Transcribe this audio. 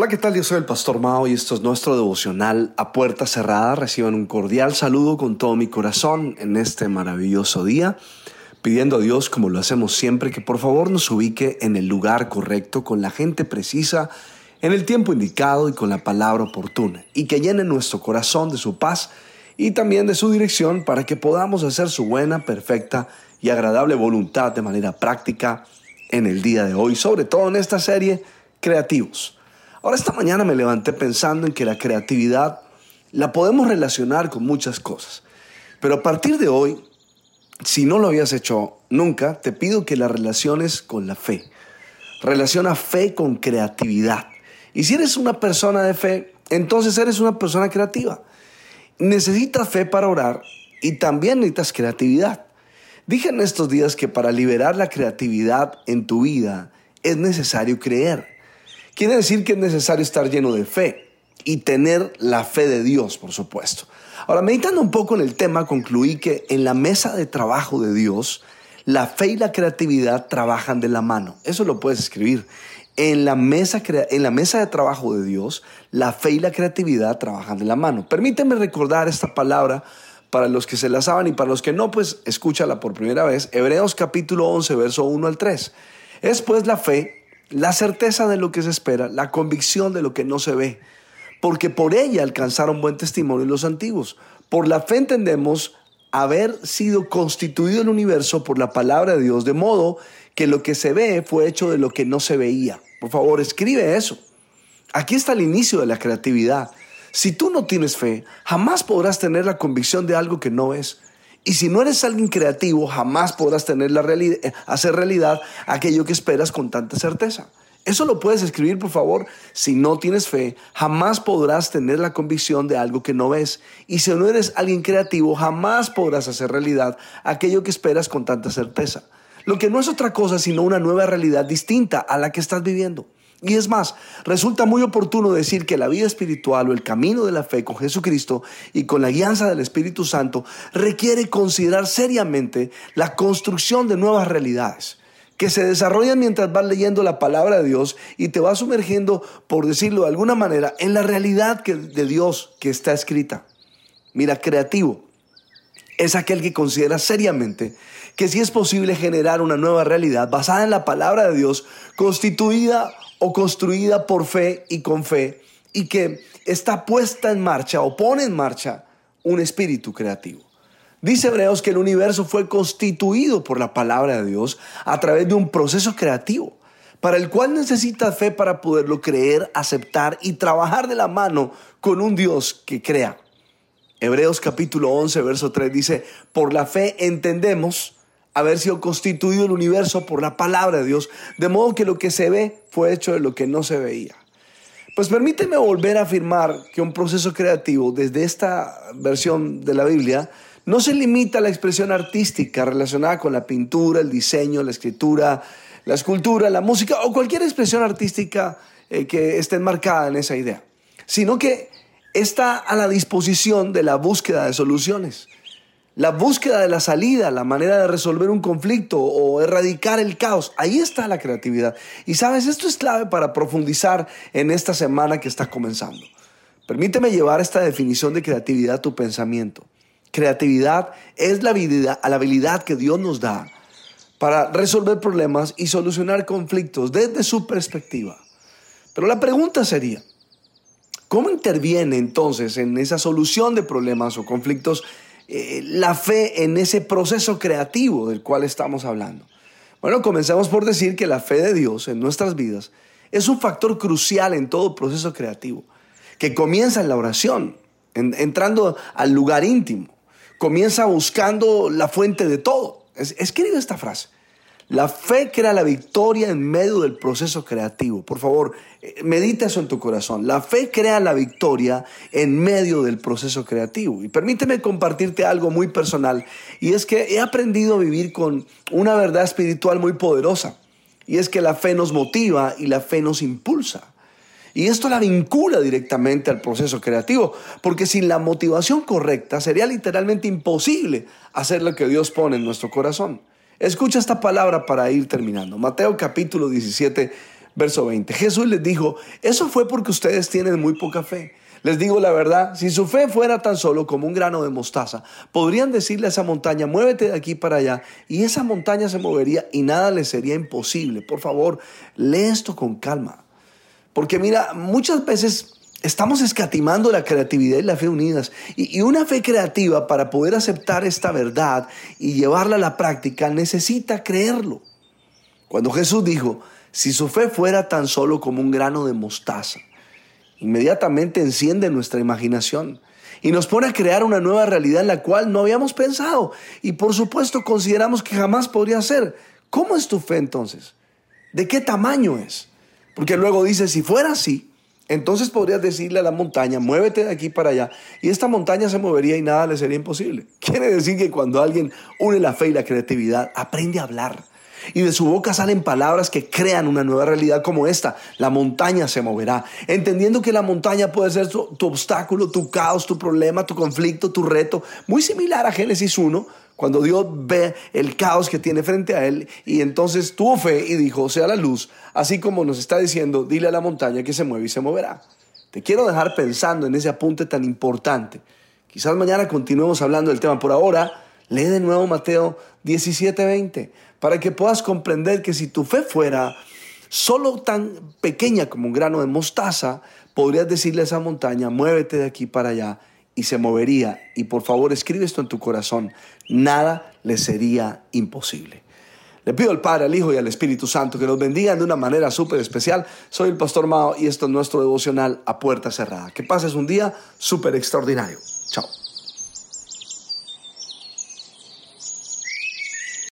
Hola, ¿qué tal? Yo soy el Pastor Mao y esto es nuestro devocional a puerta cerrada. Reciban un cordial saludo con todo mi corazón en este maravilloso día, pidiendo a Dios, como lo hacemos siempre, que por favor nos ubique en el lugar correcto, con la gente precisa, en el tiempo indicado y con la palabra oportuna, y que llene nuestro corazón de su paz y también de su dirección para que podamos hacer su buena, perfecta y agradable voluntad de manera práctica en el día de hoy, sobre todo en esta serie, Creativos. Ahora esta mañana me levanté pensando en que la creatividad la podemos relacionar con muchas cosas. Pero a partir de hoy, si no lo habías hecho nunca, te pido que la relaciones con la fe. Relaciona fe con creatividad. Y si eres una persona de fe, entonces eres una persona creativa. Necesitas fe para orar y también necesitas creatividad. Dije en estos días que para liberar la creatividad en tu vida es necesario creer. Quiere decir que es necesario estar lleno de fe y tener la fe de Dios, por supuesto. Ahora, meditando un poco en el tema, concluí que en la mesa de trabajo de Dios, la fe y la creatividad trabajan de la mano. Eso lo puedes escribir. En la, mesa, en la mesa de trabajo de Dios, la fe y la creatividad trabajan de la mano. Permíteme recordar esta palabra para los que se la saben y para los que no, pues escúchala por primera vez. Hebreos capítulo 11, verso 1 al 3. Es pues la fe la certeza de lo que se espera, la convicción de lo que no se ve, porque por ella alcanzaron buen testimonio los antiguos. Por la fe entendemos haber sido constituido el universo por la palabra de Dios, de modo que lo que se ve fue hecho de lo que no se veía. Por favor, escribe eso. Aquí está el inicio de la creatividad. Si tú no tienes fe, jamás podrás tener la convicción de algo que no ves. Y si no eres alguien creativo, jamás podrás tener la realidad, eh, hacer realidad aquello que esperas con tanta certeza. Eso lo puedes escribir, por favor. Si no tienes fe, jamás podrás tener la convicción de algo que no ves. Y si no eres alguien creativo, jamás podrás hacer realidad aquello que esperas con tanta certeza. Lo que no es otra cosa sino una nueva realidad distinta a la que estás viviendo. Y es más, resulta muy oportuno decir que la vida espiritual o el camino de la fe con Jesucristo y con la guianza del Espíritu Santo requiere considerar seriamente la construcción de nuevas realidades que se desarrollan mientras vas leyendo la palabra de Dios y te vas sumergiendo, por decirlo de alguna manera, en la realidad de Dios que está escrita. Mira, creativo es aquel que considera seriamente que si es posible generar una nueva realidad basada en la palabra de Dios, constituida o construida por fe y con fe y que está puesta en marcha o pone en marcha un espíritu creativo. Dice Hebreos que el universo fue constituido por la palabra de Dios a través de un proceso creativo, para el cual necesita fe para poderlo creer, aceptar y trabajar de la mano con un Dios que crea. Hebreos capítulo 11, verso 3 dice, por la fe entendemos haber sido constituido el universo por la palabra de Dios, de modo que lo que se ve fue hecho de lo que no se veía. Pues permíteme volver a afirmar que un proceso creativo desde esta versión de la Biblia no se limita a la expresión artística relacionada con la pintura, el diseño, la escritura, la escultura, la música o cualquier expresión artística eh, que esté enmarcada en esa idea, sino que está a la disposición de la búsqueda de soluciones la búsqueda de la salida, la manera de resolver un conflicto o erradicar el caos. Ahí está la creatividad. Y sabes, esto es clave para profundizar en esta semana que está comenzando. Permíteme llevar esta definición de creatividad a tu pensamiento. Creatividad es la habilidad, la habilidad que Dios nos da para resolver problemas y solucionar conflictos desde su perspectiva. Pero la pregunta sería, ¿cómo interviene entonces en esa solución de problemas o conflictos eh, la fe en ese proceso creativo del cual estamos hablando? Bueno, comencemos por decir que la fe de Dios en nuestras vidas es un factor crucial en todo proceso creativo, que comienza en la oración, entrando al lugar íntimo, comienza buscando la fuente de todo. escribe esta frase. La fe crea la victoria en medio del proceso creativo. Por favor, eh, medita eso en tu corazón. La fe crea la victoria en medio del proceso creativo. Y permíteme compartirte algo muy personal. Y es que he aprendido a vivir con una verdad espiritual muy poderosa. Y es que la fe nos motiva y la fe nos impulsa. Y esto la vincula directamente al proceso creativo, porque sin la motivación correcta sería literalmente imposible hacer lo que Dios pone en nuestro corazón. Escucha esta palabra para ir terminando. Mateo capítulo 17, verso 20. Jesús les dijo, eso fue porque ustedes tienen muy poca fe. Les digo la verdad, si su fe fuera tan solo como un grano de mostaza, podrían decirle a esa montaña, muévete de aquí para allá, y esa montaña se movería y nada le sería imposible. Por favor, lee esto con calma. Porque mira, muchas veces estamos escatimando la creatividad y la fe unidas. Y, una fe creativa para poder aceptar esta verdad y llevarla a la práctica necesita creerlo. Cuando Jesús dijo, si su fe fuera tan solo como un grano de mostaza, inmediatamente enciende nuestra imaginación y nos pone a crear una nueva realidad en la cual no habíamos pensado y por supuesto consideramos que jamás podría ser. ¿Cómo es tu fe entonces? ¿De qué tamaño es? Porque luego dice, si fuera así, entonces podrías decirle a la montaña, muévete de aquí para allá, y esta montaña se movería y nada le sería imposible. Quiere decir que cuando alguien une la fe y la creatividad, aprende a hablar. Y de su boca salen palabras que crean una nueva realidad como esta. La montaña se moverá. Entendiendo que la montaña puede ser tu, obstáculo, tu caos, tu problema, tu conflicto, tu reto. Muy similar a Génesis 1, cuando Dios ve el caos que tiene frente a él y entonces tuvo fe y dijo, sea la luz, así como nos está diciendo, dile a la montaña que se mueve y se moverá. Te quiero dejar pensando en ese apunte tan importante. Quizás mañana continuemos hablando del tema. Por ahora, lee de nuevo Mateo 17:20 para que puedas comprender que si tu fe fuera solo tan pequeña como un grano de mostaza, podrías decirle a esa montaña, muévete de aquí para allá y se movería. Y por favor, escribe esto en tu corazón. Nada le sería imposible. Le pido al Padre, al Hijo y al Espíritu Santo que nos bendigan de una manera súper especial. Soy el Pastor Mao y esto es nuestro devocional a puerta cerrada. Que pases un día súper extraordinario. Chao.